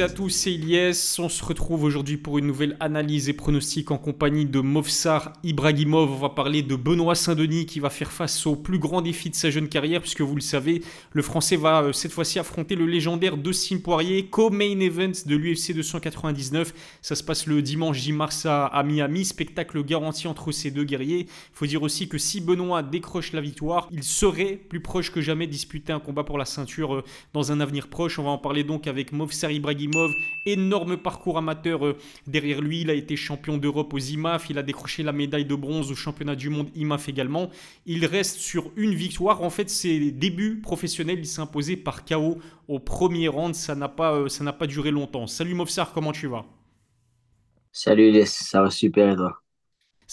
à tous, c'est Ilyes. On se retrouve aujourd'hui pour une nouvelle analyse et pronostic en compagnie de Movsar Ibrahimov. On va parler de Benoît Saint-Denis qui va faire face au plus grand défi de sa jeune carrière, puisque vous le savez, le Français va euh, cette fois-ci affronter le légendaire Dustin Poirier, co-main event de l'UFC 299. Ça se passe le dimanche 10 mars à, Miami. Spectacle garanti entre ces deux guerriers. Il faut dire aussi que si Benoît décroche la victoire, il serait plus proche que jamais disputer un combat pour la ceinture euh, dans un avenir proche. On va en parler donc avec Movsar Ibrahimov énorme parcours amateur euh, derrière lui. Il a été champion d'Europe aux IMAF. Il a décroché la médaille de bronze au championnat du monde IMAF également. Il reste sur une victoire. En fait, ses débuts professionnels, il s'est imposé par KO au premier round. Ça n'a pas, euh, ça n'a pas duré longtemps. Salut Mofsar, comment tu vas? Salut ça va super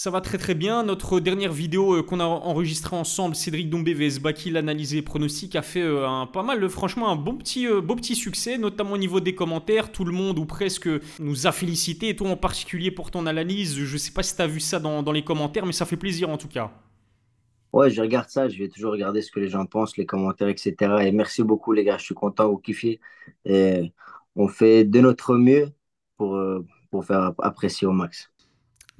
ça va très très bien. Notre dernière vidéo euh, qu'on a enregistrée ensemble, Cédric Dombé vs Baki, l'analyse pronostic, a fait euh, un, pas mal, franchement, un bon petit, euh, beau petit succès, notamment au niveau des commentaires. Tout le monde ou presque nous a félicité, et toi en particulier pour ton analyse. Je sais pas si tu as vu ça dans, dans les commentaires, mais ça fait plaisir en tout cas. Ouais, je regarde ça, je vais toujours regarder ce que les gens pensent, les commentaires, etc. Et merci beaucoup les gars, je suis content, vous kiffez. On fait de notre mieux pour, pour faire apprécier au max.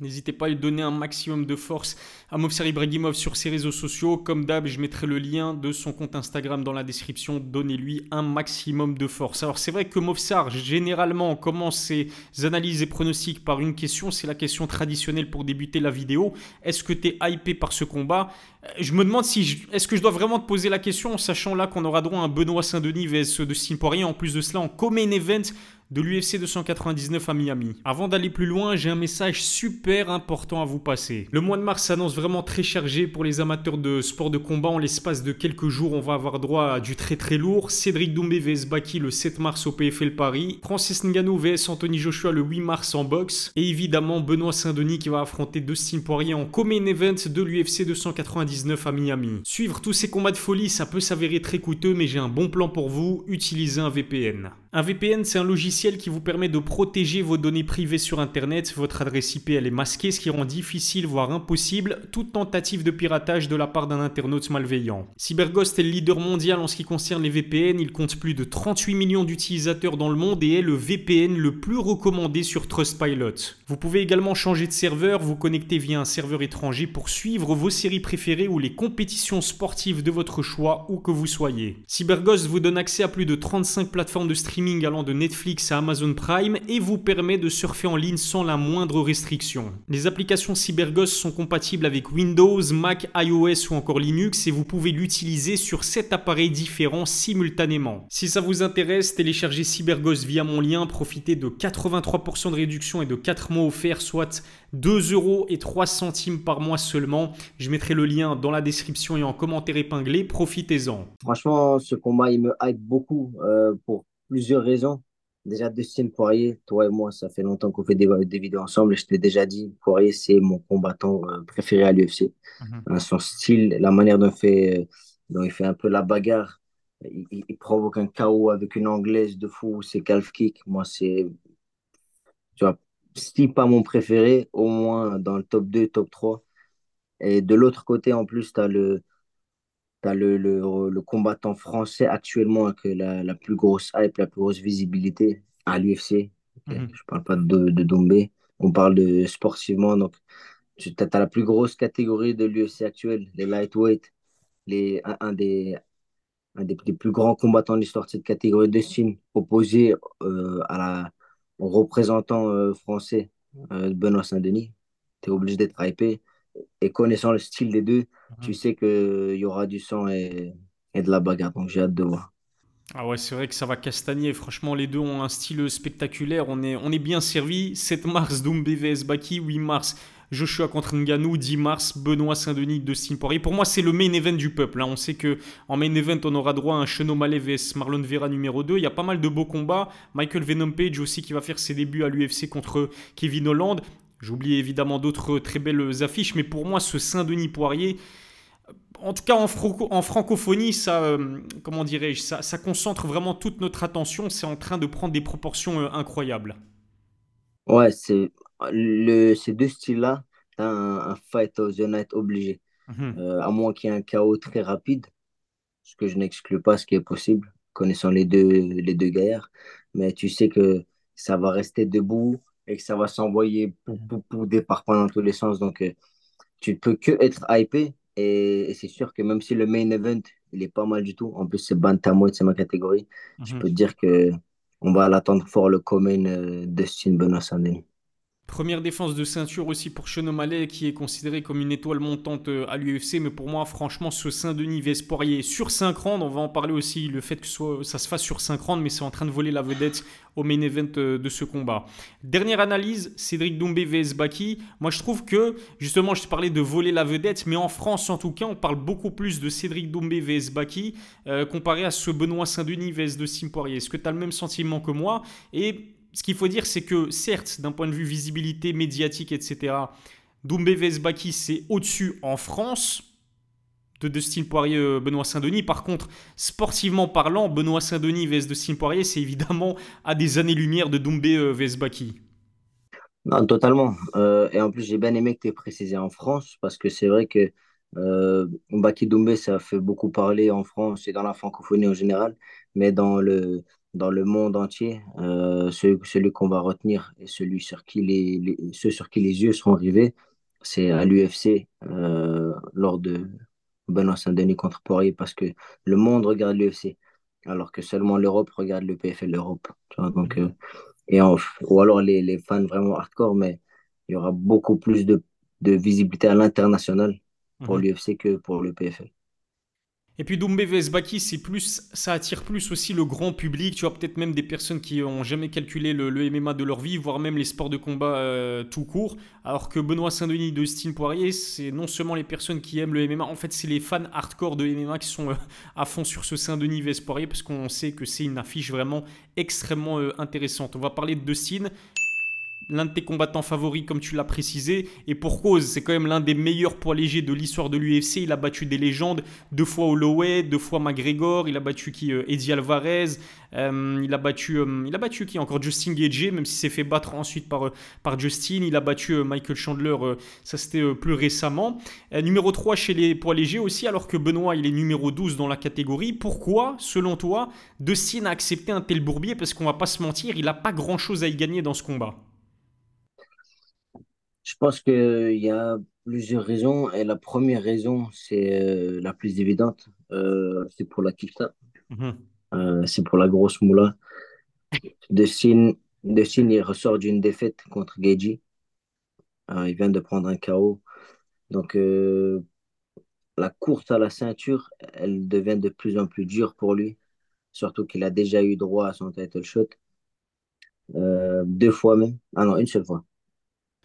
N'hésitez pas à lui donner un maximum de force à Movsar Ibrahimov sur ses réseaux sociaux. Comme d'hab, je mettrai le lien de son compte Instagram dans la description. Donnez-lui un maximum de force. Alors c'est vrai que Movsar, généralement, commence ses analyses et pronostics par une question. C'est la question traditionnelle pour débuter la vidéo. Est-ce que tu es hypé par ce combat? Euh, Je me demande si est-ce que je dois vraiment te poser la question, en sachant là qu'on aura droit à un Benoît Saint-Denis vs de Simpoirier. En plus de cela, en co-main event de l'UFC 299 à Miami. Avant d'aller plus loin, j'ai un message super important à vous passer. Le mois de mars s'annonce vraiment très chargé pour les amateurs de sport de combat. En l'espace de quelques jours, on va avoir droit à du très très lourd. Cédric Doumbé vs Baki le 7 mars au PFL Paris. Francis Ngannou vs Anthony Joshua le 8 mars en boxe. Et évidemment Benoît Saint-Denis qui va affronter Dustin Poirier en co-main event de l'UFC 299 à Miami. Suivre tous ces combats de folie, ça peut s'avérer très coûteux, mais j'ai un bon plan pour vous. Utilisez un VPN. Un VPN, c'est un logiciel qui vous permet de protéger vos données privées sur Internet. Votre adresse IP, elle est masquée, ce qui rend difficile, voire impossible, toute tentative de piratage de la part d'un internaute malveillant. CyberGhost est le leader mondial en ce qui concerne les VPN. Il compte plus de 38 millions d'utilisateurs dans le monde et est le VPN le plus recommandé sur Trustpilot. Vous pouvez également changer de serveur, vous connecter via un serveur étranger pour suivre vos séries préférées ou les compétitions sportives de votre choix où que vous soyez. CyberGhost vous donne accès à plus de 35 plateformes de streaming allant de Netflix à Amazon Prime et vous permet de surfer en ligne sans la moindre restriction. Les applications CyberGhost sont compatibles avec Windows, Mac, iOS ou encore Linux et vous pouvez l'utiliser sur 7 appareils différents simultanément. Si ça vous intéresse, téléchargez CyberGhost via mon lien, profitez de 83% de réduction et de 4 mois offerts, soit 2 euros et 3 centimes par mois seulement. Je mettrai le lien dans la description et en commentaire épinglé. Profitez-en. Franchement, ce combat, il me hype beaucoup euh, pour plusieurs raisons. Déjà, Dustin Poirier, toi et moi, ça fait longtemps qu'on fait des, vidéos ensemble. Je t'ai déjà dit, Poirier, c'est mon combattant euh, préféré à l'UFC. Mhm. Son style, la manière dont il, fait, dont il fait un peu la bagarre, il, provoque un chaos avec une anglaise de fou, c'est calf kick. Moi, c'est, tu vois, si pas mon préféré, au moins dans le top 2, top 3. Et de l'autre côté, en plus, tu as le, tu as le, le, combattant français actuellement avec la, la, plus grosse hype, la plus grosse visibilité à l'UFC. Mhm. Je ne parle pas de, de Dombé, on parle de sportivement. Donc, tu as, la plus grosse catégorie de l'UFC actuelle, les lightweight, les, un, des, un des, plus grands combattants de l'histoire de cette catégorie de Chine, opposé euh, à la, au représentant euh, français, euh, Benoît Saint-Denis. Tu es obligé d'être hypé et connaissant le style des deux, tu mhm. sais qu'il y aura du sang et, et de la bagarre. Donc j'ai hâte de voir. Ah ouais, c'est vrai que ça va castagner. Franchement, les deux ont un style spectaculaire. On est, on est bien servi. 7 mars, Doumbé vs Baki. 8 mars, Joshua contre Ngannou. 10 mars, Benoît Saint-Denis, de Poirier. Pour moi, c'est le main event du peuple. Hein. On sait que en main event, on aura droit à un Cheno Malé vs Marlon Vera numéro 2. Il y a pas mal de beaux combats. Michael Venom Page aussi qui va faire ses débuts à l'UFC contre Kevin Holland. J'oublie évidemment d'autres très belles affiches, mais pour moi, ce Saint-Denis Poirier, en tout cas en, en francophonie, ça, euh, comment dirais-je, ça, concentre vraiment toute notre attention. C'est en train de prendre des proportions euh, incroyables. Ouais, c'est le, ces deux styles-là, un, un, fight aux the obligé. Mhm. Euh, à moins qu'il y ait un chaos très rapide, ce que je n'exclus pas, ce qui est possible, connaissant les deux, les deux gaillards. mais tu sais que ça va rester debout et que ça va s'envoyer pou, pou, pou, des parpaings dans tous les sens. Donc, euh, tu ne peux que être hypé. Et, et c'est sûr que même si le main event, il est pas mal du tout, en plus, c'est bantamweight, c'est ma catégorie, je peux te dire que on va l'attendre fort le Comain euh, Dustin Benoît. Première défense de ceinture aussi pour Sean qui est considéré comme une étoile montante euh, à l'UFC. Mais pour moi, franchement, ce Saint-Denis Vespoirier sur 5 rounds, on va en parler aussi, le fait que ça se fasse sur 5 rounds, mais c'est en train de voler la vedette au main event euh, de ce combat. Dernière analyse, Cédric Doumbé vs Baki. Moi, je trouve que, justement, je te parlais de voler la vedette, mais en France, en tout cas, on parle beaucoup plus de Cédric Doumbé vs Baki euh, comparé à ce Benoît Saint-Denis vs de Sim Poirier. Est-ce que tu as le même sentiment que moi? Et ce qu'il faut dire, c'est que certes, d'un point de vue visibilité médiatique, etc., Doumbé Vesbaki, c'est au-dessus en France de Dustin Poirier, euh, Benoît Saint-Denis. Par contre, sportivement parlant, Benoît Saint-Denis vs Dustin Poirier, c'est évidemment à des années-lumière de Doumbé euh, Vesbaki. Non, totalement. Euh, et en plus, j'ai bien aimé que tu aies précisé en France, parce que c'est vrai que euh, Mbaki Doumbé, ça fait beaucoup parler en France et dans la francophonie en général, mais dans le, dans le monde entier, euh, celui, qu'on va retenir et celui sur qui les, ceux sur qui les yeux seront rivés, c'est à l'UFC euh, lors de Benoît Saint-Denis contre Poirier parce que le monde regarde l'UFC alors que seulement l'Europe regarde le PFL l'Europe. Donc, euh, et ou alors les, les, fans vraiment hardcore, mais il y aura beaucoup plus de, de visibilité à l'international pour mhm. l'UFC que pour le PFL. Et puis Doumbé vs Baki, c'est plus, ça attire plus aussi le grand public. Tu vois, peut-être même des personnes qui n'ont jamais calculé le, MMA de leur vie, voire même les sports de combat euh, tout court. Alors que Benoît Saint-Denis, Dustin Poirier, c'est non seulement les personnes qui aiment le MMA, en fait, c'est les fans hardcore de MMA qui sont euh, à fond sur ce Saint-Denis vs Poirier parce qu'on sait que c'est une affiche vraiment extrêmement euh, intéressante. On va parler de Dustin l'un de tes combattants favoris, comme tu l'as précisé, et pour cause, c'est quand même l'un des meilleurs poids légers de l'histoire de l'UFC. Il a battu des légendes, deux fois Holloway, deux fois McGregor, il a battu qui euh, Eddie Alvarez, euh, il a battu, euh, il a battu qui encore Justin Gage, même s'il s'est fait battre ensuite par, par Justin. Il a battu Michael Chandler, ça c'était plus récemment. numéro 3 chez les poids légers aussi, alors que Benoît il est numéro 12 dans la catégorie. Pourquoi, selon toi, Dustin a accepté un tel bourbier? Parce qu'on va pas se mentir, il n'a pas grand chose à y gagner dans ce combat. Je pense qu'il y a plusieurs raisons. Et la première raison, c'est euh, la plus évidente. Euh, c'est pour la kifta. Mhm. Euh, c'est pour la grosse moula. Dustin, il ressort d'une défaite contre Geji. il vient de prendre un KO. Donc, la course à la ceinture, elle devient de plus en plus dure pour lui. Surtout qu'il a déjà eu droit à son title shot. deux fois même. Ah non, une seule fois.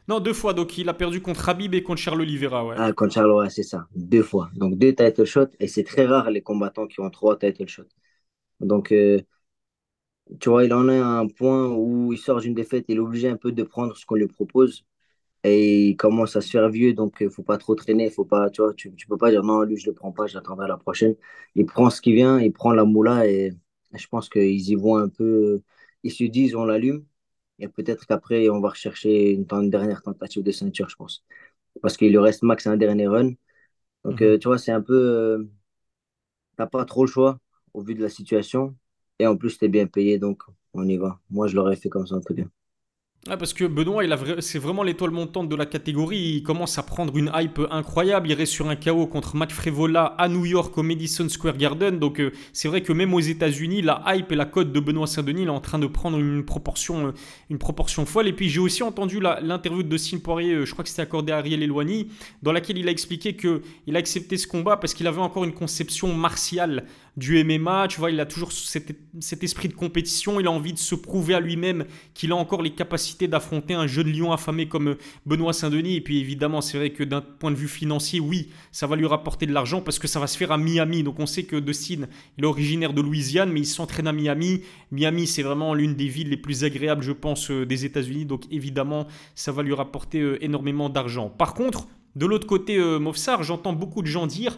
Non, deux fois. Donc, il a perdu contre Habib et contre Charles Oliveira. Ouais. Ah, contre Charles, ouais, c'est ça. Deux fois. Donc, deux title shots. Et c'est très rare les combattants qui ont trois title shots. Donc, euh, tu vois, il en a un point où il sort d'une défaite. Il est obligé un peu de prendre ce qu'on lui propose. Et il commence à se faire vieux. Donc, il ne faut pas trop traîner. Faut pas, tu tu ne peux pas dire non, lui, je ne le prends pas. J'attendrai la prochaine. Il prend ce qui vient. Il prend la moula. Et je pense qu'ils y vont un peu. Ils se disent, on l'allume. Et peut-être qu'après, on va rechercher une, dernière tentative de ceinture, je pense. Parce qu'il lui reste max un dernier run. Donc, mhm. euh, tu vois, c'est un peu. Euh, t'as pas trop le choix au vu de la situation. Et en plus, tu es bien payé, donc on y va. Moi, je l'aurais fait comme ça en tout cas parce que Benoît, c'est vraiment l'étoile montante de la catégorie. Il commence à prendre une hype incroyable. Il reste sur un KO contre Matt Frevola à New York au Madison Square Garden. Donc euh, c'est vrai que même aux États-Unis, la hype et la cote de Benoît Saint-Denis est en train de prendre une proportion, euh, une proportion folle. Et puis j'ai aussi entendu l'interview de Sim Poirier, euh, je crois que c'était accordé à Ariel Eloigny, dans laquelle il a expliqué qu'il a accepté ce combat parce qu'il avait encore une conception martiale du MMA. Tu vois, il a toujours cet, esprit de compétition. Il a envie de se prouver à lui-même qu'il a encore les capacités d'affronter un jeune lion affamé comme Benoît Saint-Denis. Et puis évidemment, c'est vrai que d'un point de vue financier, oui, ça va lui rapporter de l'argent parce que ça va se faire à Miami. Donc on sait que Dustin, il est originaire de Louisiane, mais il s'entraîne à Miami. Miami, c'est vraiment l'une des villes les plus agréables, je pense, euh, des États-Unis. Donc évidemment, ça va lui rapporter euh, énormément d'argent. Par contre, de l'autre côté, euh, Mofsar, j'entends beaucoup de gens dire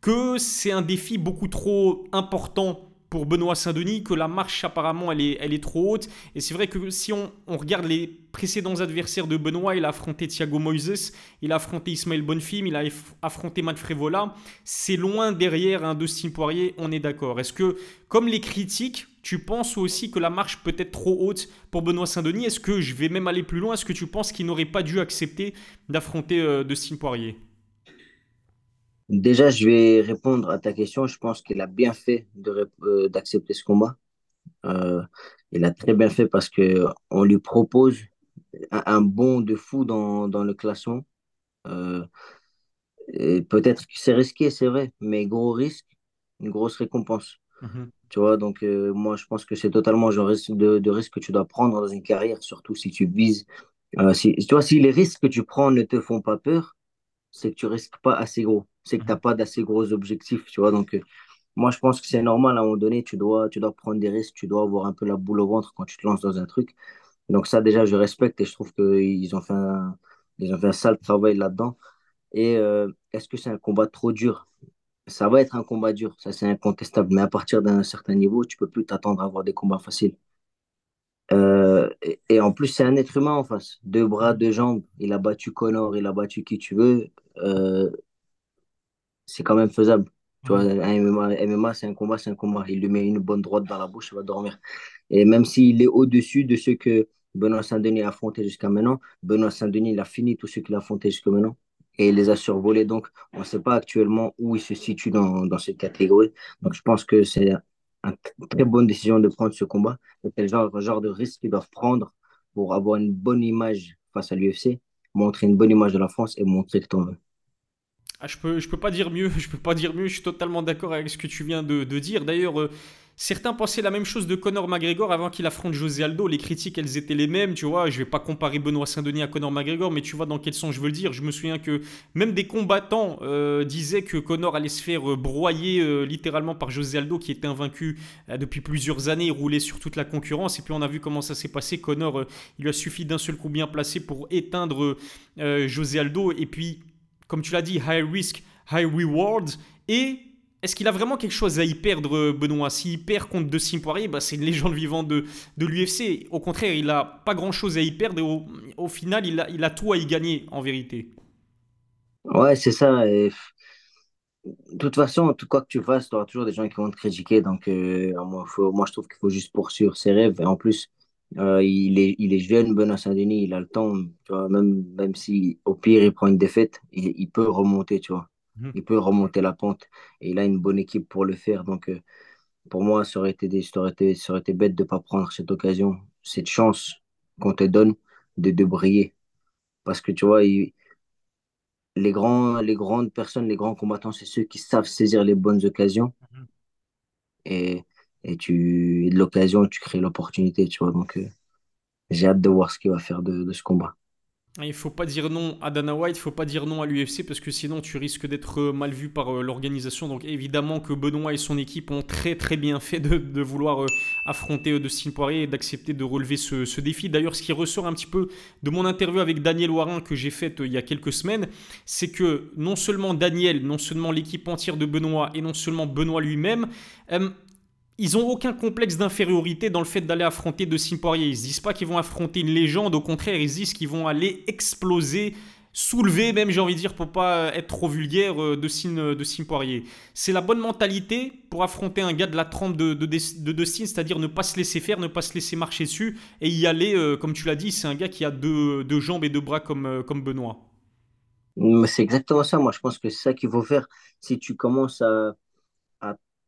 que c'est un défi beaucoup trop important pour Benoît Saint-Denis, que la marche apparemment elle est, elle est trop haute. Et c'est vrai que si on, regarde les précédents adversaires de Benoît, il a affronté Thiago Moises, il a affronté Ismaël Bonfim, il a affronté Matt Frévola. C'est loin derrière un Dustin Poirier, on est d'accord. Est-ce que, comme les critiques, tu penses aussi que la marche peut être trop haute pour Benoît Saint-Denis? Est-ce que je vais même aller plus loin? Est-ce que tu penses qu'il n'aurait pas dû accepter d'affronter euh, Dustin Poirier? Déjà, je vais répondre à ta question. Je pense qu'il a bien fait euh, d'accepter ce combat. Euh, il a très bien fait parce que on lui propose un, un bond de fou dans, dans le classement. Euh, peut-être que c'est risqué, c'est vrai, mais gros risque, une grosse récompense. Mhm, Tu vois, donc euh, moi, je pense que c'est totalement genre risque de, de risque que tu dois prendre dans une carrière, surtout si tu vises. euh, si, tu vois, si les risques que tu prends ne te font pas peur, c'est que tu risques pas assez gros. C'est que tu n'as mhm. pas d'assez gros objectifs, tu vois. Donc, euh, moi, je pense que c'est normal à un moment donné, tu dois, tu dois prendre des risques, tu dois avoir un peu la boule au ventre quand tu te lances dans un truc. Donc, ça, déjà, je respecte et je trouve qu'ils ont fait un, ils ont fait un sale travail là-dedans. Et euh, est-ce que c'est un combat trop dur? Ça va être un combat dur, ça c'est incontestable. Mais à partir d'un certain niveau, tu peux plus t'attendre à avoir des combats faciles. Euh, et, et en plus, c'est un être humain en face. Deux bras, deux jambes. Il a battu Connor, il a battu qui tu veux. Euh, c'est quand même faisable. Tu vois, un MMA, MMA, c'est un combat, c'est un combat. Il lui met une bonne droite dans la bouche, il va dormir. Et même s'il est au-dessus de ce que Benoît Saint-Denis a affronté jusqu'à maintenant, Benoît Saint-Denis, il a fini tout ce qu'il a affronté jusqu'à maintenant. Et il les a survolés. Donc, on ne sait pas actuellement où il se situe dans, dans cette catégorie. Donc, je pense que c'est une très bonne décision de prendre ce combat. C'est le genre, genre de risque qu'ils doivent prendre pour avoir une bonne image face à l'UFC, montrer une bonne image de la France et montrer que veux. Ah, je peux, je peux pas dire mieux, je peux pas dire mieux, je suis totalement d'accord avec ce que tu viens de, de dire. D'ailleurs, euh, certains pensaient la même chose de Conor McGregor avant qu'il affronte José Aldo. Les critiques, elles étaient les mêmes, tu vois. Je vais pas comparer Benoît Saint-Denis à Conor McGregor, mais tu vois dans quel sens je veux le dire. Je me souviens que même des combattants euh, disaient que Conor allait se faire euh, broyer euh, littéralement par José Aldo, qui était invaincu depuis plusieurs années, il roulait sur toute la concurrence. Et puis on a vu comment ça s'est passé. Conor, il lui a suffi d'un seul coup bien placé pour éteindre José Aldo. Et puis comme tu l'as dit, high risk, high reward. Et est-ce qu'il a vraiment quelque chose à y perdre, Benoît? S'il perd contre De Poirier, bah, c'est une légende vivante de, de l'UFC. Au contraire, il a pas grand-chose à y perdre et au, final, il a, tout à y gagner, en vérité. Ouais, c'est ça. De toute façon, tout quoi que tu fasses, tu auras toujours des gens qui vont te critiquer. Donc, euh, moi, je trouve qu'il faut juste poursuivre ses rêves. Et en plus, euh, il est, jeune, Benoît Saint-Denis, il a le temps. Même, même si au pire, il prend une défaite, il peut remonter, tu vois. Mhm. Il peut remonter la pente. Et il a une bonne équipe pour le faire. Donc, euh, pour moi, ça aurait été, des- ça aurait été, ça aurait été bête de ne pas prendre cette occasion, cette chance qu'on te donne de, de briller. Parce que, tu vois, il- les grands, les grandes personnes, les grands combattants, c'est ceux qui savent saisir les bonnes occasions et, et tu et de l'occasion, tu crées l'opportunité, tu vois. Donc, euh, j'ai hâte de voir ce qu'il va faire de, de ce combat. Il faut pas dire non à Dana White, il faut pas dire non à l'UFC parce que sinon tu risques d'être euh, mal vu par euh, l'organisation. Donc évidemment que Benoît et son équipe ont très très bien fait de, vouloir euh, affronter Dustin Poirier et d'accepter de relever ce, défi. D'ailleurs, ce qui ressort un petit peu de mon interview avec Daniel Warin que j'ai faite il y a quelques semaines, c'est que non seulement Daniel, non seulement l'équipe entière de Benoît et non seulement Benoît lui-même, euh, ils ont aucun complexe d'infériorité dans le fait d'aller affronter De Poirier. Ils se disent pas qu'ils vont affronter une légende, au contraire, ils se disent qu'ils vont aller exploser, soulever même, j'ai envie de dire, pour pas être trop vulgaire, euh, De Sim, de Sim Poirier. C'est la bonne mentalité pour affronter un gars de la trempe de, de, de, de c'est-à-dire ne pas se laisser faire, ne pas se laisser marcher dessus et y aller, euh, comme tu l'as dit, c'est un gars qui a deux, deux jambes et deux bras comme, euh, comme Benoît. C'est exactement ça. Moi, je pense que c'est ça qu'il faut faire. Si tu commences à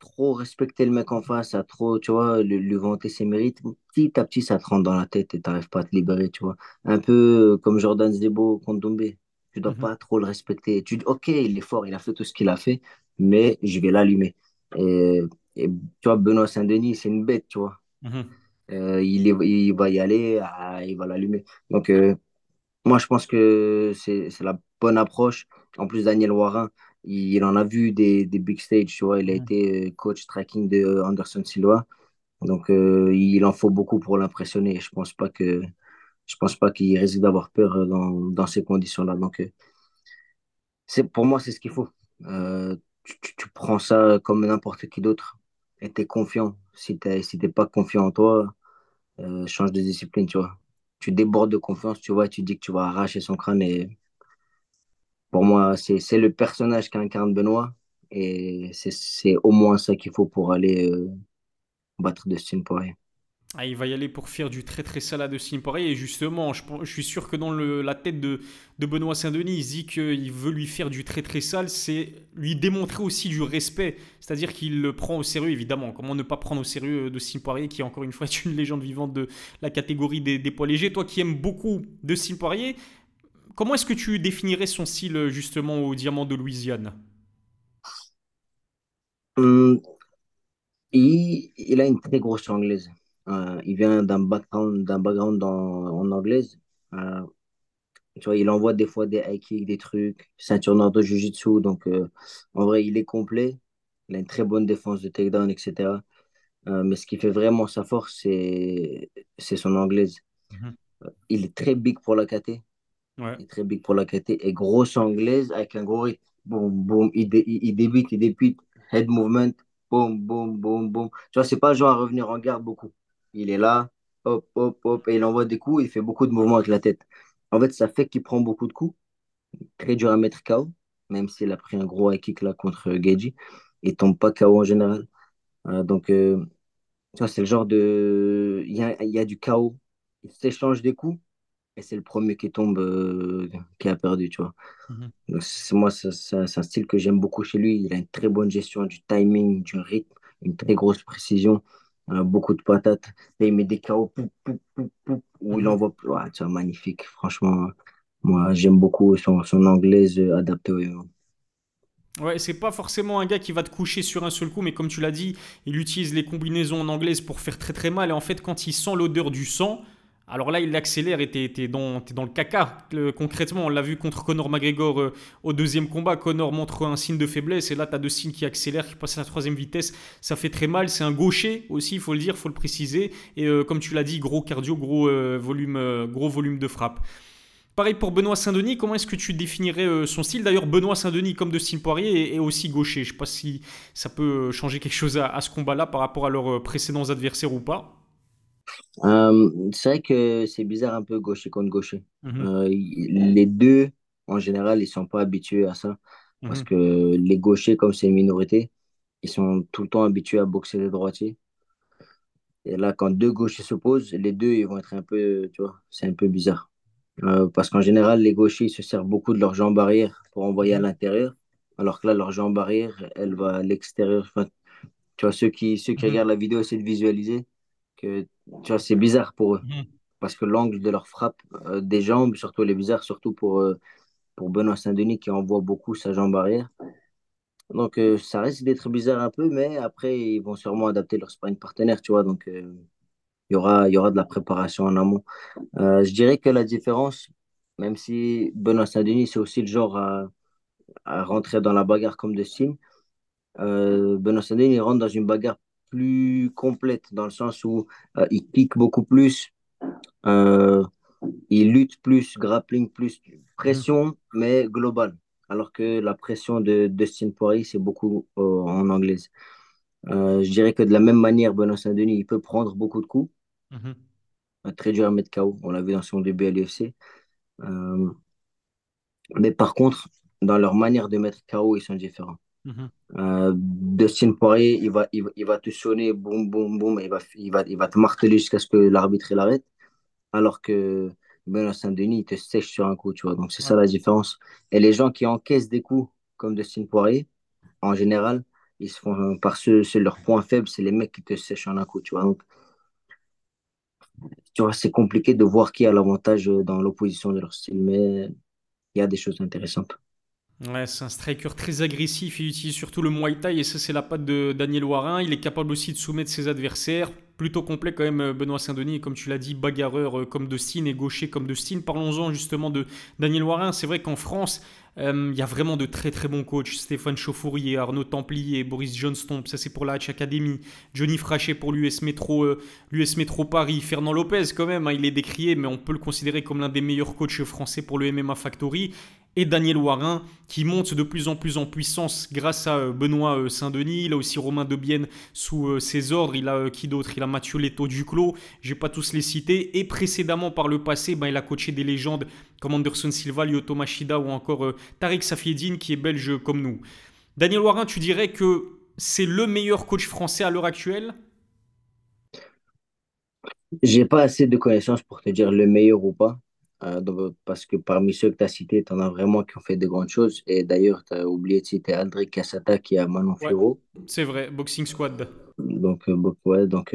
trop respecter le mec en face, à trop, tu vois, lui, lui vanter ses mérites, petit à petit, ça te rentre dans la tête et t'arrives pas à te libérer, tu vois. Un peu euh, comme Jordan Zdebo contre Dombé. Tu dois Mhm, pas trop le respecter. Tu dis, ok, il est fort, il a fait tout ce qu'il a fait, mais je vais l'allumer. Et, et tu vois, Benoît Saint-Denis, c'est une bête, tu vois. mhm, Euh, il, est- il va y aller, ah, il va l'allumer. Donc, euh, moi, je pense que c'est c'est la bonne approche. En plus, Daniel Warin, il, il en a vu des, des big stage, tu vois. Il a été euh, coach tracking de Anderson Silva. Donc, euh, il en faut beaucoup pour l'impressionner. Je pense pas que, je pense pas qu'il risque d'avoir peur euh, dans, dans ces conditions-là. Donc, euh, c'est, pour moi, c'est ce qu'il faut. Euh, tu, tu- tu prends ça comme n'importe qui d'autre et t'es confiant. Si t'es, si t'es pas confiant en toi, euh, change de discipline, tu vois. Tu débordes de confiance, tu vois, et tu dis que tu vas arracher son crâne et Pour moi, c'est le personnage qu'incarne Benoît et c'est au moins ça qu'il faut pour aller euh, battre Dustin Poirier. Ah, il va y aller pour faire du très très salade de Poirier. Et justement, je, suis sûr que dans la tête de, Benoît Saint-Denis, il dit qu'il veut lui faire du très très sale. C'est lui démontrer aussi du respect. C'est-à-dire qu'il le prend au sérieux, évidemment. Comment ne pas prendre au sérieux de Poirier, qui encore une fois est une légende vivante de la catégorie des, poids légers. Toi qui aimes beaucoup de Poirier, comment est-ce que tu définirais son style justement au diamant de Louisiane? Hum, il a une très grosse anglaise. Euh, il vient d'un background, d'un background en anglaise. Euh, tu vois, il envoie des fois des high kicks, des trucs, ceinture noire de jiu-jitsu. Donc, euh, en vrai, il est complet. Il a une très bonne défense de takedown, etc. mais ce qui fait vraiment sa force, c'est, c'est son anglaise. Mhm. Il est très big pour la KT. Il est très big pour la KT. Et grosse anglaise avec un gros rythme. Boum. Il, il, débute, il débute. Head movement. Boum, boum, boum, boum. Tu vois, c'est pas genre à revenir en garde beaucoup il est là, hop, hop, hop, et il envoie des coups, il fait beaucoup de mouvements avec la tête. En fait, ça fait qu'il prend beaucoup de coups, très dur à mettre KO, même s'il a pris un gros high kick là contre Geji, il tombe pas KO en général. Euh, donc, euh, c'est le genre de. Il y a, y a, du KO, il s'échange des coups, et c'est le premier qui tombe euh, qui a perdu, tu vois. Donc, moi, c'est un style que j'aime beaucoup chez lui. Il a une très bonne gestion du timing, du rythme, une très grosse précision beaucoup de patates. Et il met des KO où il mhm. envoie. Ouais, c'est magnifique. Franchement, moi, j'aime beaucoup son, son anglaise adaptée Ouais, c'est pas forcément un gars qui va te coucher sur un seul coup, mais comme tu l'as dit, il utilise les combinaisons en anglaise pour faire très très mal. Et en fait, quand il sent l'odeur du sang, alors là, il accélère et t'es dans, dans le caca. concrètement, on l'a vu contre Conor McGregor euh, au deuxième combat. Conor montre un signe de faiblesse et là, tu as deux signes qui accélèrent, qui passent à la troisième vitesse. Ça fait très mal. C'est un gaucher aussi, il faut le dire, il faut le préciser. Et euh, comme tu l'as dit, gros cardio, gros, euh, volume, gros volume de frappe. Pareil pour Benoît Saint-Denis, comment est-ce que tu définirais son style? D'ailleurs, Benoît Saint-Denis, comme de style Poirier, est, aussi gaucher. Je ne sais pas si ça peut changer quelque chose à ce combat-là par rapport à leurs précédents adversaires ou pas. Euh, c'est vrai que c'est bizarre un peu gaucher contre gaucher. Mhm. Euh, les deux, en général, ils sont pas habitués à ça. Parce mhm. que les gauchers, comme c'est une minorité, ils sont tout le temps habitués à boxer les droitiers. Et là, quand deux gauchers s'opposent, les deux, ils vont être un peu, tu vois, c'est un peu bizarre. Euh, parce qu'en général, les gauchers, ils se servent beaucoup de leur jambe arrière pour envoyer à mhm. l'intérieur. Alors que là, leur jambe arrière, elle va à l'extérieur. tu vois, ceux qui, ceux qui regardent la vidéo essaient de visualiser que tu vois, c'est bizarre pour eux. Mhm. Parce que l'angle de leur frappe euh, des jambes, surtout les bizarres, surtout pour, euh, pour Benoît Saint-Denis qui envoie beaucoup sa jambe arrière. Donc euh, ça risque d'être bizarre un peu, mais après, ils vont sûrement adapter leur sparring partenaire, tu vois. Donc il y aura, il y aura de la préparation en amont. je dirais que la différence, même si Benoît Saint-Denis, c'est aussi le genre à, à, rentrer dans la bagarre comme de signe, Benoît Saint-Denis rentre dans une bagarre plus complète dans le sens où euh, il pique beaucoup plus, euh, il lutte plus, grappling plus, pression, mm. mais globale. Alors que la pression de Dustin Poirier, c'est beaucoup euh, en anglaise. je dirais que de la même manière, Benoît Saint-Denis, il peut prendre beaucoup de coups. Mm-hmm. Très dur à mettre KO. On l'a vu dans son début à l'UFC. mais par contre, dans leur manière de mettre KO, ils sont différents. Mhm. Euh, Dustin Poirier, il va, il, va te sonner, boum, boum, boum, il va, il va, il va te marteler jusqu'à ce que l'arbitre l'arrête. Alors que Benoît Saint-Denis, il te sèche sur un coup, tu vois. Donc, c'est ça la différence. Et les gens qui encaissent des coups comme Dustin Poirier, en général, ils se font, par ce, c'est leur point faible, c'est les mecs qui te sèchent en un coup, tu vois. Donc, tu vois, c'est compliqué de voir qui a l'avantage dans l'opposition de leur style, mais il y a des choses intéressantes. Ouais, c'est un striker très agressif, il utilise surtout le Muay Thai et ça c'est la patte de Daniel Warin. Il est capable aussi de soumettre ses adversaires. Plutôt complet quand même Benoît Saint-Denis, comme tu l'as dit, bagarreur euh, comme de et gaucher comme de. Parlons-en justement de Daniel Warin. C'est vrai qu'en France, euh, il y a vraiment de très très bons coachs. Stéphane Chauffourier, Arnaud Templier, Boris Johnston, ça c'est pour la Hatch Academy. Johnny Frachet pour l'US Métro, euh, Paris. Fernand Lopez quand même, hein, il est décrié, mais on peut le considérer comme l'un des meilleurs coachs français pour le MMA Factory et Daniel Warin qui monte de plus en plus en puissance grâce à euh, Benoît euh, Saint-Denis. Il a aussi Romain Debienne sous euh, ses ordres. Il a qui d'autre? Il a Mathieu Leto Duclos. Je vais pas tous les citer. Et précédemment, par le passé, ben, il a coaché des légendes comme Anderson Silva, Lyoto Machida ou encore Tariq Safiedine qui est belge comme nous. Daniel Warin, tu dirais que c'est le meilleur coach français à l'heure actuelle? J'ai pas assez de connaissances pour te dire le meilleur ou pas. Euh, parce que parmi ceux que tu as cités, tu en as vraiment qui ont fait de grandes choses. Et d'ailleurs, tu as oublié de citer André Cassata qui a Manon Ouais, c'est vrai, Boxing Squad. Donc, euh, ouais, donc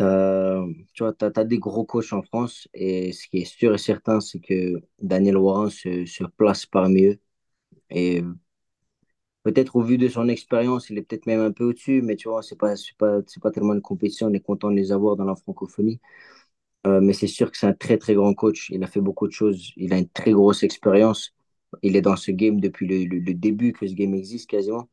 euh, tu vois, tu as, des gros coachs en France. Et ce qui est sûr et certain, c'est que Daniel Warren se, se place parmi eux. Et peut-être au vu de son expérience, il est peut-être même un peu au-dessus. Mais tu vois, c'est pas, pas, pas tellement une compétition. On est content de les avoir dans la francophonie. Euh, mais c'est sûr que c'est un très, très grand coach. Il a fait beaucoup de choses. Il a une très grosse expérience. Il est dans ce game depuis le, le- le début que ce game existe quasiment.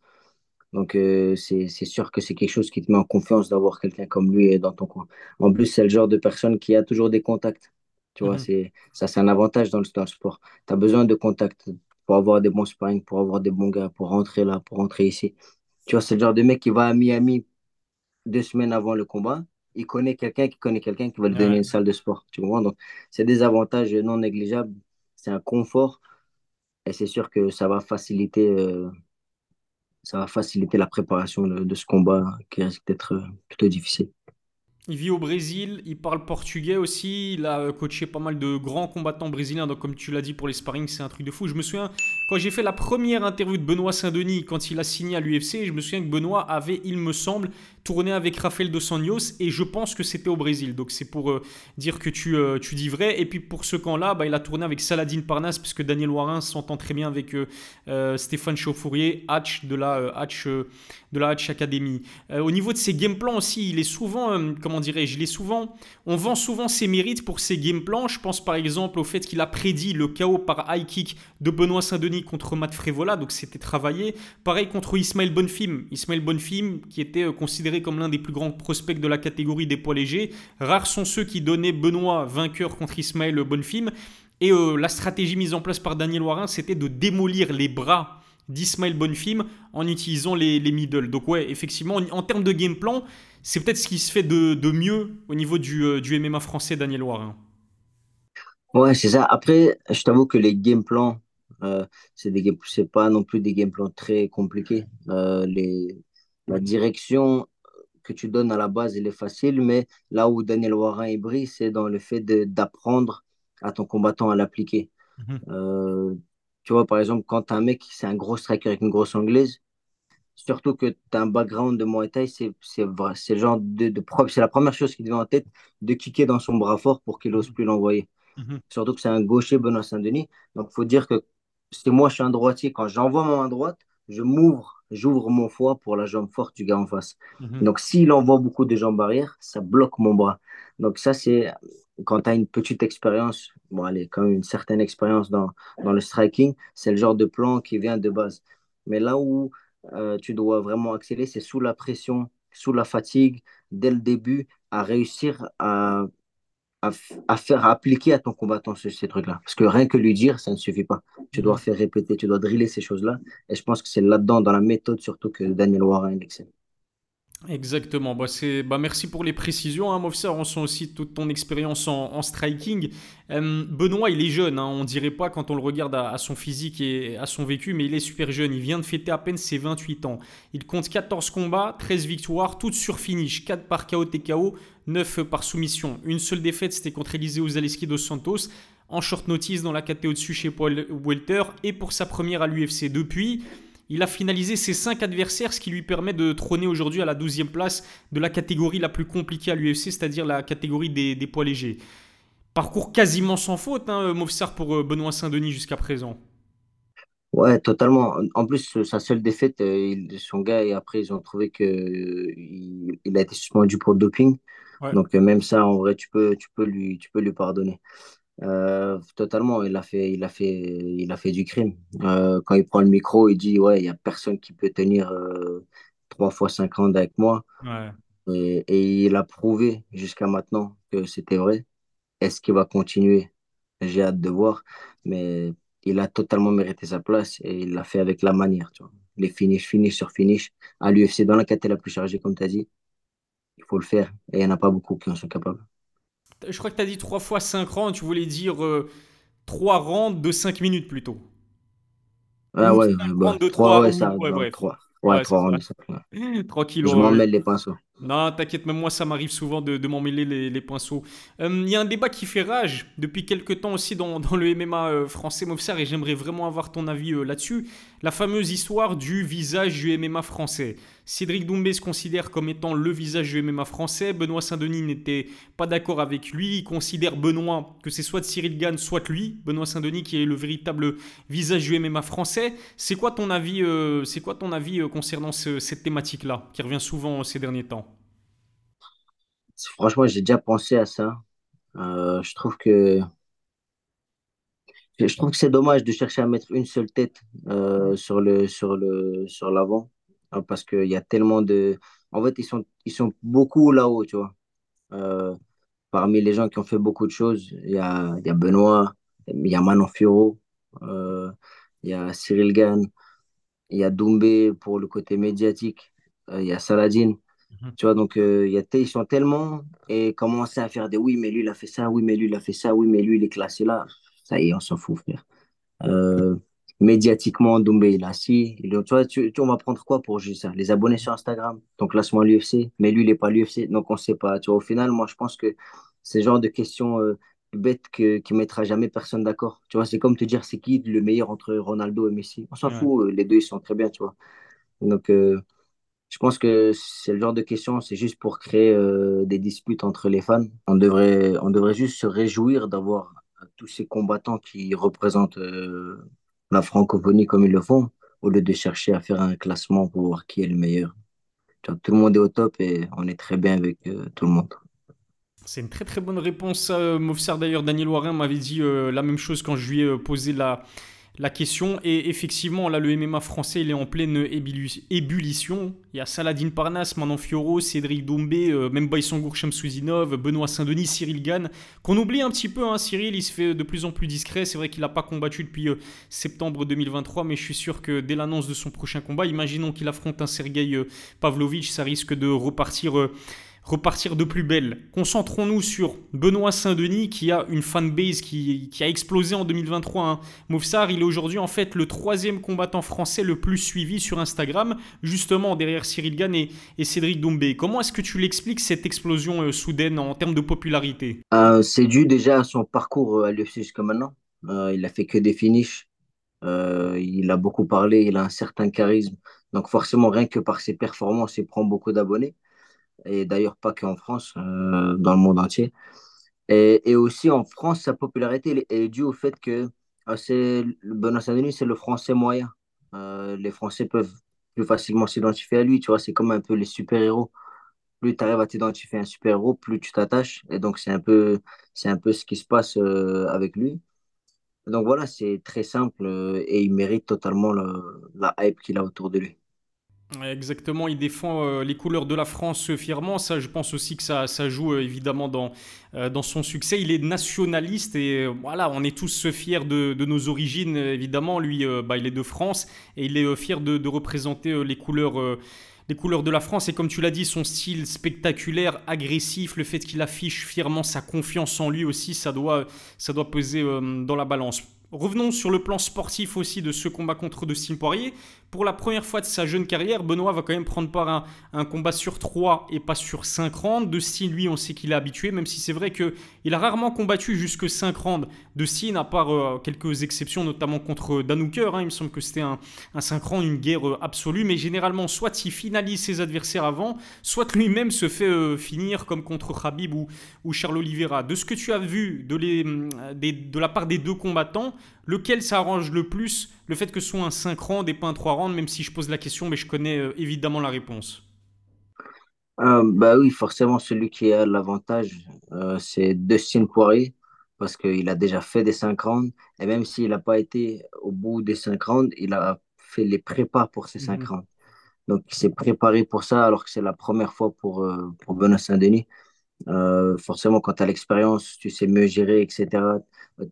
Donc, euh, c'est, sûr que c'est quelque chose qui te met en confiance d'avoir quelqu'un comme lui dans ton coin. En plus, c'est le genre de personne qui a toujours des contacts. Tu vois, Mhm. ça, c'est un avantage dans le, dans le sport. Tu as besoin de contacts pour avoir des bons sparring, pour avoir des bons gars, pour rentrer là, pour rentrer ici. Tu vois, c'est le genre de mec qui va à Miami deux semaines avant le combat, il connaît quelqu'un qui connaît quelqu'un qui va lui donner Ouais. une salle de sport. Tu comprends? Donc, c'est des avantages non négligeables. C'est un confort et c'est sûr que ça va faciliter, euh, ça va faciliter la préparation de, de ce combat qui risque d'être euh, plutôt difficile. Il vit au Brésil, il parle portugais aussi, il a euh, coaché pas mal de grands combattants brésiliens, donc comme tu l'as dit pour les sparring, c'est un truc de fou. Je me souviens, quand j'ai fait la première interview de Benoît Saint-Denis, quand il a signé à l'UFC, je me souviens que Benoît avait, il me semble, tourné avec Rafael Dos Anjos, et je pense que c'était au Brésil. Donc c'est pour euh, dire que tu, euh, tu dis vrai. Et puis pour ce camp-là, bah, il a tourné avec Saladin Parnasse, puisque Daniel Warin s'entend très bien avec Stéphane Chauffourier, Hatch de la Hatch, de la Hatch Academy. Au niveau de ses game plans aussi, il est souvent, comment dirais-je, il souvent, on vend souvent ses mérites pour ses game plans. Je pense par exemple au fait qu'il a prédit le chaos par high kick de Benoît Saint-Denis contre Matt Frévola, donc c'était travaillé. Pareil contre Ismaël Bonfim, Ismaël Bonfim qui était euh, considéré comme l'un des plus grands prospects de la catégorie des poids légers. Rares sont ceux qui donnaient Benoît vainqueur contre Ismaël Bonfim. Et euh, la stratégie mise en place par Daniel Warin, c'était de démolir les bras d'Ismaël Bonfim en utilisant les, les middle. Donc ouais, effectivement, en, en termes de game plan, c'est peut-être ce qui se fait de, de mieux au niveau du, euh, du MMA français, Daniel Warin. Ouais, c'est ça. Après, je t'avoue que les game plans, euh, c'est des c'est pas non plus des game plans très compliqués. Euh, les, la direction que tu donnes à la base, elle est facile, mais là où Daniel Warin est brille, c'est dans le fait d'apprendre à ton combattant à l'appliquer. Mhm, Euh, tu vois, par exemple, quand tu as un mec, c'est un gros striker avec une grosse anglaise, surtout que tu as un background de Muay Thai, c'est c'est c'est le genre de, de c'est la première chose qui te vient en tête, de kicker dans son bras fort pour qu'il n'ose mhm, plus l'envoyer. mhm, Surtout que c'est un gaucher, Benoît Saint-Denis. Donc, il faut dire que si moi, je suis un droitier, quand j'envoie ma main droite, je m'ouvre, j'ouvre mon foie pour la jambe forte du gars en face. mhm, Donc, s'il envoie beaucoup de jambes arrière, ça bloque mon bras. Donc, ça, c'est quand tu as une petite expérience, bon, allez, quand même une certaine expérience dans, dans le striking, c'est le genre de plan qui vient de base. Mais là où euh, tu dois vraiment accélérer, c'est sous la pression, sous la fatigue, dès le début, à réussir à à, faire à appliquer à ton combattant ce- ces trucs-là. Parce que rien que lui dire, ça ne suffit pas. Tu dois mhm. faire répéter, tu dois driller ces choses-là. Et je pense que c'est là-dedans, dans la méthode surtout, que Daniel Warren excelle. Exactement. Bah, c'est, bah, merci pour les précisions, hein. On sent aussi toute ton expérience en, striking. Euh, Benoît, il est jeune. Hein, on dirait pas quand on le regarde à, son physique et à son vécu, mais il est super jeune. Il vient de fêter à peine ses 28 ans. Il compte 14 combats, 13 victoires, toutes sur finish. 4 par KO TKO, 9 par soumission. Une seule défaite, c'était contre Eliseo Zaleski dos Santos en short notice dans la catégorie au-dessus chez Paul Welter et pour sa première à l'UFC. Depuis, il a finalisé ses 5 adversaires, ce qui lui permet de trôner aujourd'hui à la 12e place de la catégorie la plus compliquée à l'UFC, c'est-à-dire la catégorie des, des poids légers. Parcours quasiment sans faute, hein, Movsar pour euh, Benoît Saint-Denis jusqu'à présent. Ouais, totalement. En plus, sa seule défaite, euh, son gars, et après, ils ont trouvé euh, il, a été suspendu pour doping. Ouais. Donc, euh, même ça, en vrai, tu peux, tu peux lui, tu peux lui pardonner. Euh, totalement, il a fait, il a fait, il a fait du crime. Euh, quand il prend le micro, il dit, ouais, il y a personne qui peut tenir euh, trois fois cinq rounds avec moi. Ouais. Et, et il a prouvé jusqu'à maintenant que c'était vrai. Est-ce qu'il va continuer? J'ai hâte de voir. Mais il a totalement mérité sa place et il l'a fait avec la manière, tu vois. Les finish, finish sur finish. À l'UFC, dans la catégorie la plus chargée, comme tu as dit, il faut le faire. Et il n'y en a pas beaucoup qui en sont capables. Je crois que tu as dit 3 fois 5 rounds, tu voulais dire euh, 3 rounds de 5 minutes plutôt. Ah Ou ouais, 5 ouais, bah, rounds de trois, 3 ouais, ou... ça, Ouais, dans bref. trois. Ouais, Ouais, c'est trois ça. rounds ouais. Je Tranquille. m'en mêle les pinceaux. Non, t'inquiète, même moi, ça m'arrive souvent de, de m'en mêler les, les pinceaux. Euh, Il y a un débat qui fait rage depuis quelques temps aussi dans, dans le MMA euh, français, Mofsar, et j'aimerais vraiment avoir ton avis euh, là-dessus. La fameuse histoire du visage du MMA français. Cédric Doumbé se considère comme étant le visage du MMA français. Benoît Saint-Denis n'était pas d'accord avec lui. Il considère Benoît que c'est soit Cyril Gann, soit lui. Benoît Saint-Denis qui est le véritable visage du MMA français. C'est quoi ton avis, euh, c'est quoi ton avis euh, concernant ce- cette thématique-là, qui revient souvent euh, ces derniers temps? Franchement, j'ai déjà pensé à ça. Je trouve que je trouve que c'est dommage de chercher à mettre une seule tête euh, sur le sur le sur l'avant hein, parce qu'il y a tellement de en fait ils sont ils sont beaucoup là-haut, tu vois. Euh, parmi les gens qui ont fait beaucoup de choses, il y a il y a Benoît, il y a Manon Fiorot, euh, il y a Cyril Gann, il y a Doumbé pour le côté médiatique, il y a Saladin. Mhm. Tu vois, donc euh, y a, ils sont tellement et commencer à faire des oui, mais lui, il a fait ça, oui, mais lui, il a fait ça, oui, mais lui, il est classé là. Ça y est, on s'en fout, frère. Euh, médiatiquement, Doumbé, il a si. Il, tu vois, tu, tu- on va prendre quoi pour juste ça? Les abonnés sur Instagram, ton classement à l'UFC, mais lui, il n'est pas à l'UFC, donc on ne sait pas. Tu vois, au final, moi, je pense que c'est le genre de questions euh, bêtes que, qui ne mettra jamais personne d'accord. Tu vois, c'est comme te dire c'est qui le meilleur entre Ronaldo et Messi? On s'en Ouais. fout, euh, les deux, ils sont très bien, tu vois. Donc, euh, je pense que c'est le genre de question, c'est juste pour créer euh, des disputes entre les fans. On devrait, on devrait juste se réjouir d'avoir tous ces combattants qui représentent euh, la francophonie comme ils le font, au lieu de chercher à faire un classement pour voir qui est le meilleur. Tout le monde est au top et on est très bien avec euh, tout le monde. C'est une très très bonne réponse. Euh, Mofsar d'ailleurs, Daniel Warin m'avait dit euh, la même chose quand je lui ai posé la, la question. Et effectivement, là, le MMA français, il est en pleine ébullition. Il y a Saladin Parnasse, Manon Fiorot, Cédric Doumbé, euh, même Baïsangour Chamsouzinov, Benoît Saint-Denis, Cyril Gann, qu'on oublie un petit peu. Hein, Cyril, il se fait de plus en plus discret. C'est vrai qu'il n'a pas combattu depuis euh, septembre 2023, mais je suis sûr que dès l'annonce de son prochain combat, imaginons qu'il affronte un Sergei euh, Pavlovitch, ça risque de repartir. Repartir de plus belle. Concentrons-nous sur Benoît Saint-Denis qui a une fanbase qui, qui a explosé en 2023. Hein. Il est aujourd'hui en fait le troisième combattant français le plus suivi sur Instagram, justement derrière Cyril Gann et, Cédric Doumbé. Comment est-ce que tu l'expliques cette explosion euh, soudaine en termes de popularité? Euh, c'est dû déjà à son parcours euh, à l'UFC jusqu'à maintenant. Il a fait que des finishes. Il a beaucoup parlé, il a un certain charisme. Donc forcément, rien que par ses performances, il prend beaucoup d'abonnés. Et d'ailleurs pas qu'en France, euh, dans le monde entier. Et, et aussi en France, sa popularité est due au fait que euh, c'est le Benoît Saint-Denis, c'est le français moyen. Euh, les Français peuvent plus facilement s'identifier à lui, tu vois, c'est comme un peu les super-héros. Plus tu arrives à t'identifier à un super-héros, plus tu t'attaches. Et donc c'est un peu, un peu ce qui se passe avec lui. Donc voilà, c'est très simple et il mérite totalement le- la hype qu'il a autour de lui. Exactement, il défend euh, les couleurs de la France fièrement. Ça, je pense aussi que ça, joue euh, évidemment dans, euh, dans son succès. Il est nationaliste et voilà, on est tous fiers de, de nos origines. Évidemment, lui, bah, il est de France et il est fier de, de représenter les couleurs. les couleurs de la France et comme tu l'as dit, son style spectaculaire, agressif, le fait qu'il affiche fièrement sa confiance en lui aussi, ça doit, ça doit peser dans la balance. Revenons sur le plan sportif aussi de ce combat contre Dustin Poirier. Pour la première fois de sa jeune carrière, Benoît va quand même prendre part à un, combat sur 3 et pas sur 5 rounds. Dustin, lui, on sait qu'il est habitué, même si c'est vrai qu'il a rarement combattu jusque 5 rounds. Dustin, à part euh, quelques exceptions, notamment contre Dan Hooker, hein, il me semble que c'était un, un 5 rounds, une guerre euh, absolue, mais généralement, soit il finalise ses adversaires avant, soit lui-même se fait euh, finir comme contre Khabib ou, Charles Oliveira. De ce que tu as vu de, des, de la part des deux combattants, lequel s'arrange le plus le fait que ce soit un 5 rounds et pas un 3 rounds, même si je pose la question, mais je connais euh, évidemment la réponse. Euh, bah oui, forcément, celui qui a l'avantage, euh, c'est Dustin Poirier, parce qu'il a déjà fait des 5 rounds, et même s'il n'a pas été au bout des 5 rounds, il a fait les prépas pour ces 5 Mhm. rounds. Donc, il s'est préparé pour ça, alors que c'est la première fois pour, pour Benoît Saint-Denis. Euh, forcément, quand tu as l'expérience, tu sais mieux gérer, etc.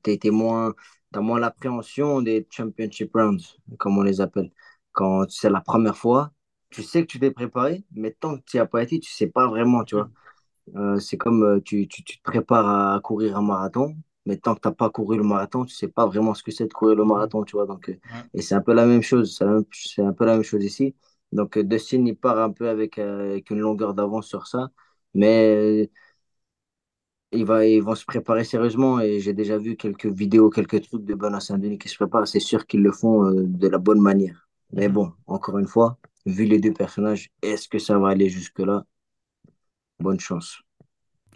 Tu es, moins, t'as moins l'appréhension des championship rounds, comme on les appelle. Quand c'est la première fois, tu sais que tu t'es préparé, mais tant que tu n'y as pas été, tu sais pas vraiment, tu vois. Euh, c'est comme euh, tu, tu, tu te prépares à courir un marathon, mais tant que tu n'as pas couru le marathon, tu sais pas vraiment ce que c'est de courir le marathon, tu vois. Donc, euh, Ouais. et c'est un peu la même chose, c'est un, peu la même chose ici. Donc, Dustin, il part un peu avec, avec une longueur d'avance sur ça. Mais il va, ils vont se préparer sérieusement et j'ai déjà vu quelques vidéos, quelques trucs de Benoît Saint-Denis qui se préparent. C'est sûr qu'ils le font euh, de la bonne manière. Mais Mhm. bon, encore une fois, vu les deux personnages, est-ce que ça va aller jusque-là? Bonne chance.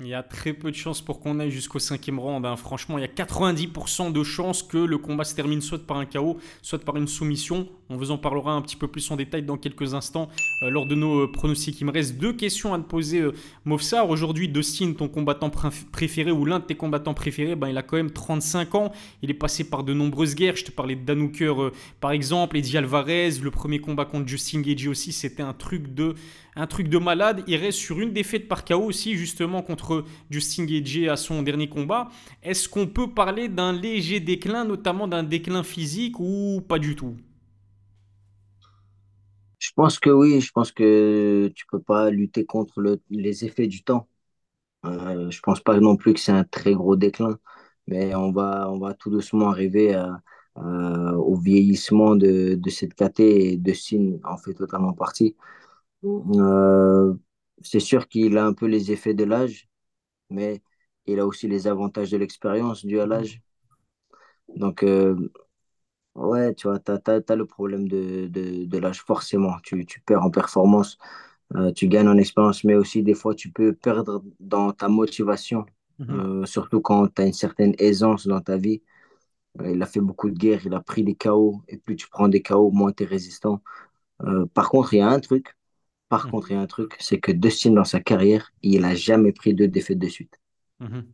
Il y a très peu de chances pour qu'on aille jusqu'au cinquième round. hein. Franchement, il y a 90% de chances que le combat se termine soit par un KO, soit par une soumission. On vous en parlera un petit peu plus en détail dans quelques instants euh, lors de nos euh, pronostics. Il me reste deux questions à te poser, euh, Mofsar. Aujourd'hui, Dustin, ton combattant pr- préféré ou l'un de tes combattants préférés, ben, il a quand même 35 ans. Il est passé par de nombreuses guerres. Je te parlais de Dan Hooker, euh, par exemple, Eddie Alvarez. Le premier combat contre Justin Gagey aussi, c'était un truc de un truc de malade. Il reste sur une défaite par KO aussi, justement, contre Justin Gagey à son dernier combat. Est-ce qu'on peut parler d'un léger déclin, notamment d'un déclin physique ou pas du tout? Je pense que oui, je pense que tu peux pas lutter contre le- les effets du temps. Euh, je pense pas non plus que c'est un très gros déclin, mais on va, on va tout doucement arriver à- au vieillissement de, cette KT et de en fait totalement partie. Euh, c'est sûr qu'il a un peu les effets de l'âge, mais il a aussi les avantages de l'expérience dû à l'âge. Donc, euh, ouais, tu vois, tu as, le problème de, de, de l'âge, forcément. Tu, tu perds en performance, euh, tu gagnes en expérience, mais aussi des fois, tu peux perdre dans ta motivation, Mhm, euh, surtout quand tu as une certaine aisance dans ta vie. Il a fait beaucoup de guerres, il a pris des KO, et plus tu prends des KO, moins tu es résistant. Par contre, il y a un truc, par contre, il y a un truc, c'est que Dustin, dans sa carrière, il a jamais pris deux défaites de suite. mhm,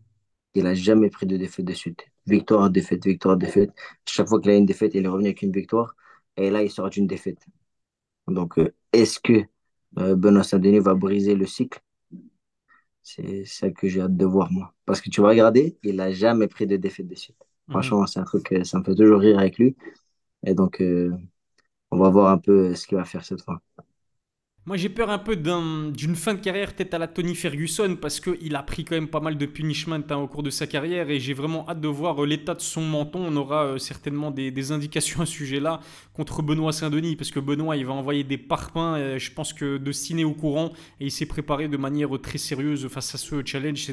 Il a jamais pris de défaite de suite. Victoire, défaite, victoire, défaite. Chaque fois qu'il a une défaite, il est revenu avec une victoire. Et là, il sort d'une défaite. Donc, euh, est-ce que euh, Benoît Saint-Denis va briser le cycle? C'est ça que j'ai hâte de voir, moi. Parce que tu vas regarder, il a jamais pris de défaite de suite. mhm. Franchement, c'est un truc, euh, ça me fait toujours rire avec lui. Et donc, euh, on va voir un peu ce qu'il va faire cette fois. Moi, j'ai peur un peu d'un- d'une fin de carrière peut-être à la Tony Ferguson parce qu'il a pris quand même pas mal de punishment hein, au cours de sa carrière et j'ai vraiment hâte de voir euh, l'état de son menton. On aura euh, certainement des, indications à ce sujet-là contre Benoît Saint-Denis parce que Benoît, il va envoyer des parpaings. euh, je pense que de est au courant et il s'est préparé de manière très sérieuse face à ce challenge.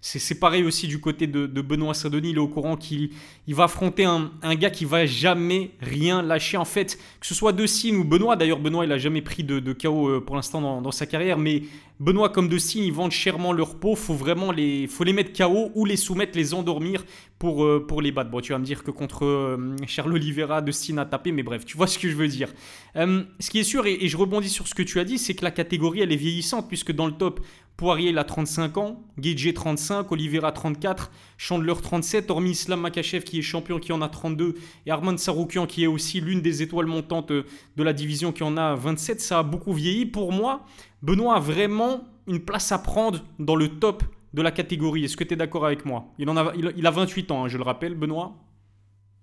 C'est pareil aussi du côté de, Benoît Saint-Denis. Il est au courant qu'il il va affronter un, gars qui va jamais rien lâcher. En fait, que ce soit De ou Benoît, d'ailleurs, Benoît, il a jamais pris de, de KO euh, pour l'instant dans, sa carrière, mais Benoît comme De ils vendent chèrement leur peau. Faut vraiment les, faut les mettre KO ou les soumettre, les endormir pour, euh, pour les battre. Bon, tu vas me dire que contre euh, Charles Oliveira, De a tapé, mais bref, tu vois ce que je veux dire. Ce qui est sûr, et, et je rebondis sur ce que tu as dit, c'est que la catégorie, elle est vieillissante, puisque dans le top, Poirier, il a 35 ans, Gage 35, Oliveira 34, Chandler 37, hormis Islam Makachev qui est champion qui en a 32 et Armand Saroukian qui est aussi l'une des étoiles montantes de la division qui en a 27, ça a beaucoup vieilli. Pour moi, Benoît a vraiment une place à prendre dans le top de la catégorie. Est-ce que tu es d'accord avec moi? Il, en a 28 ans, hein, je le rappelle, Benoît?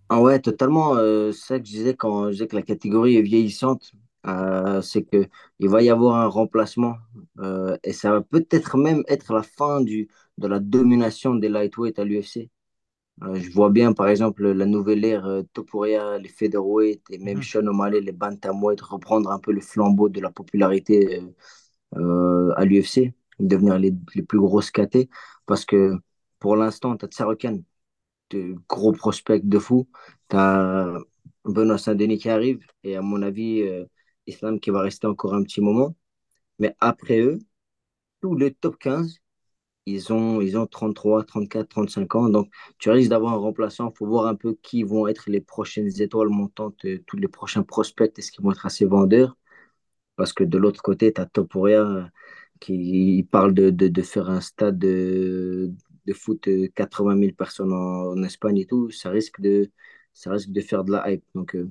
Ah ouais, totalement. euh, c'est ça que je disais quand je disais que la catégorie est vieillissante. Euh, c'est que il va y avoir un remplacement euh, et ça va peut-être même être la fin du, de la domination des lightweight à l'UFC. Euh, je vois bien, par exemple, la nouvelle ère, Topuria, les featherweight et même Mhm, Sean O'Malley, les bantamweight, reprendre un peu le flambeau de la popularité à l'UFC, devenir les, les plus grosses KT. Parce que pour l'instant, tu as Tsarokan, de gros prospects de fou. Tu as Benoît Saint-Denis qui arrive et à mon avis, euh, Islam qui va rester encore un petit moment. Mais après eux, tous les top 15, ils ont, ils ont 33, 34, 35 ans. Donc, tu risques d'avoir un remplaçant. Il faut voir un peu qui vont être les prochaines étoiles montantes, euh, tous les prochains prospects. Est-ce qu'ils vont être assez vendeurs? Parce que de l'autre côté, tu as Topuria euh, qui parle de, de, de faire un stade de, de foot euh, 80 000 personnes en, Espagne et tout. Ça risque de, ça de faire de la hype. Donc, euh,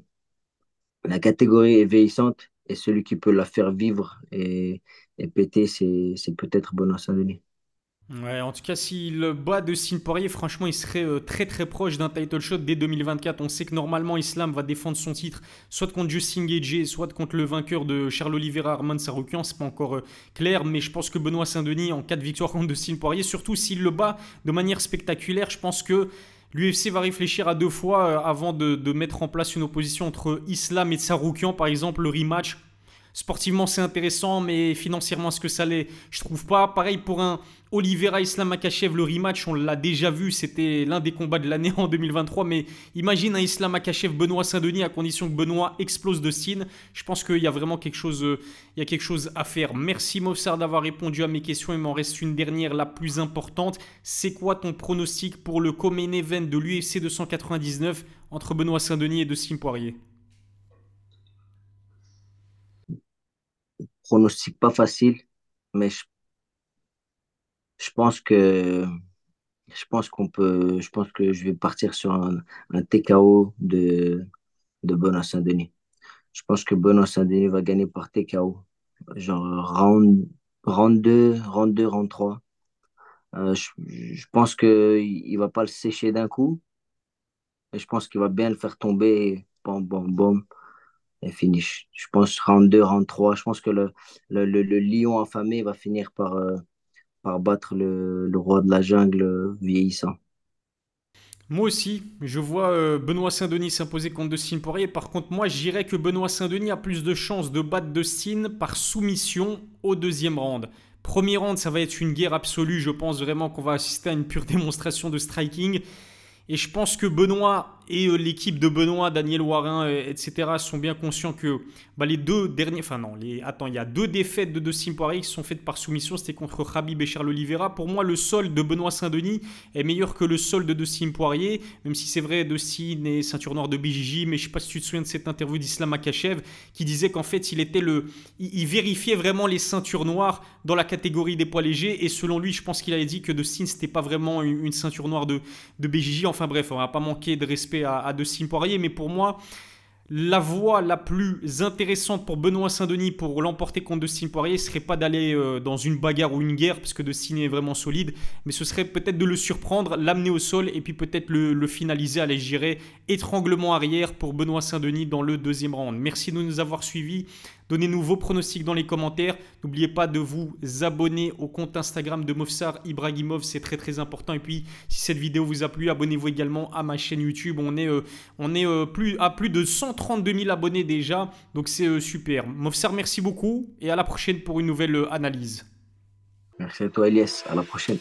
la catégorie est vieillissante et celui qui peut la faire vivre et, et péter, c'est, peut-être Benoît Saint-Denis. Ouais, en tout cas, s'il bat de Signe Poirier, franchement, il serait euh, très très proche d'un title shot dès 2024. On sait que normalement, Islam va défendre son titre soit contre Justin Gagey, soit contre le vainqueur de Charles Oliveira, Arman Saroukian. C'est pas encore euh, clair, mais je pense que Benoît Saint-Denis, en cas de victoire contre de Signe Poirier, surtout s'il le bat de manière spectaculaire, je pense que l'UFC va réfléchir à deux fois euh, avant de, de mettre en place une opposition entre Islam et Saroukian, par exemple, le rematch Sportivement, c'est intéressant, mais financièrement, est-ce que ça l'est? Je trouve pas. Pareil pour un Oliveira Islam Akachev, le rematch, on l'a déjà vu, c'était l'un des combats de l'année en 2023. Mais imagine un Islam Akachev Benoît Saint-Denis à condition que Benoît explose de signe. Je pense qu'il y a vraiment quelque chose à faire. Merci Mofsar d'avoir répondu à mes questions. Il m'en reste une dernière, la plus importante. C'est quoi ton pronostic pour le Common Event de l'UFC 299 entre Benoît Saint-Denis et Dustin Poirier? Pronostic pas facile, mais je, je pense que je pense qu'on peut, je pense que je vais partir sur un, TKO de, de Benoît Saint-Denis. Je pense que Benoît Saint-Denis va gagner par TKO. Genre round, round 2, round 2, round 3. Euh, je, je, pense qu'il ne va pas le sécher d'un coup. Et je pense qu'il va bien le faire tomber. Finish. Je pense round 2, round 3. Je pense que le, le, le, lion affamé va finir par, euh, par battre le, roi de la jungle vieillissant. Moi aussi, je vois euh, Benoît Saint-Denis s'imposer contre Dustin Poirier. Par contre, moi, je dirais que Benoît Saint-Denis a plus de chances de battre Dustin par soumission au deuxième round. Premier round, ça va être une guerre absolue. Je pense vraiment qu'on va assister à une pure démonstration de striking. Et je pense que Benoît et euh, l'équipe de Benoît, Daniel Warin, euh, etc., sont bien conscients que bah, les deux derniers. Enfin, non, attends, il y a deux défaites de Dustin Poirier qui sont faites par soumission. C'était contre Khabib et Charles Oliveira. Pour moi, le sol de Benoît Saint-Denis est meilleur que le sol de Dustin Poirier, même si c'est vrai, Dustin est ceinture noire de BJJ. Mais je sais pas si tu te souviens de cette interview d'Islam Akachev qui disait qu'en fait, il était le. Il, vérifiait vraiment les ceintures noires dans la catégorie des poids légers. Et selon lui, je pense qu'il avait dit que Dustin, c'était pas vraiment une, ceinture noire de, de BJJ. Enfin bref, on va pas manquer de respect à, à De Poirier, mais pour moi, la voie la plus intéressante pour Benoît Saint-Denis pour l'emporter contre Dustin Poirier serait pas d'aller euh, dans une bagarre ou une guerre, parce que Dustin est vraiment solide, mais ce serait peut-être de le surprendre, l'amener au sol et puis peut-être le, finaliser, aller gérer étranglement arrière pour Benoît Saint-Denis dans le deuxième round. Merci de nous avoir suivis. Donnez-nous vos pronostics dans les commentaires. N'oubliez pas de vous abonner au compte Instagram de Mofsar Ibrahimov, c'est très très important. Et puis, si cette vidéo vous a plu, abonnez-vous également à ma chaîne YouTube. On est, euh, euh, à plus de 132 000 abonnés déjà, donc c'est euh, super. Mofsar, merci beaucoup et à la prochaine pour une nouvelle analyse. Merci à toi Elias, à la prochaine.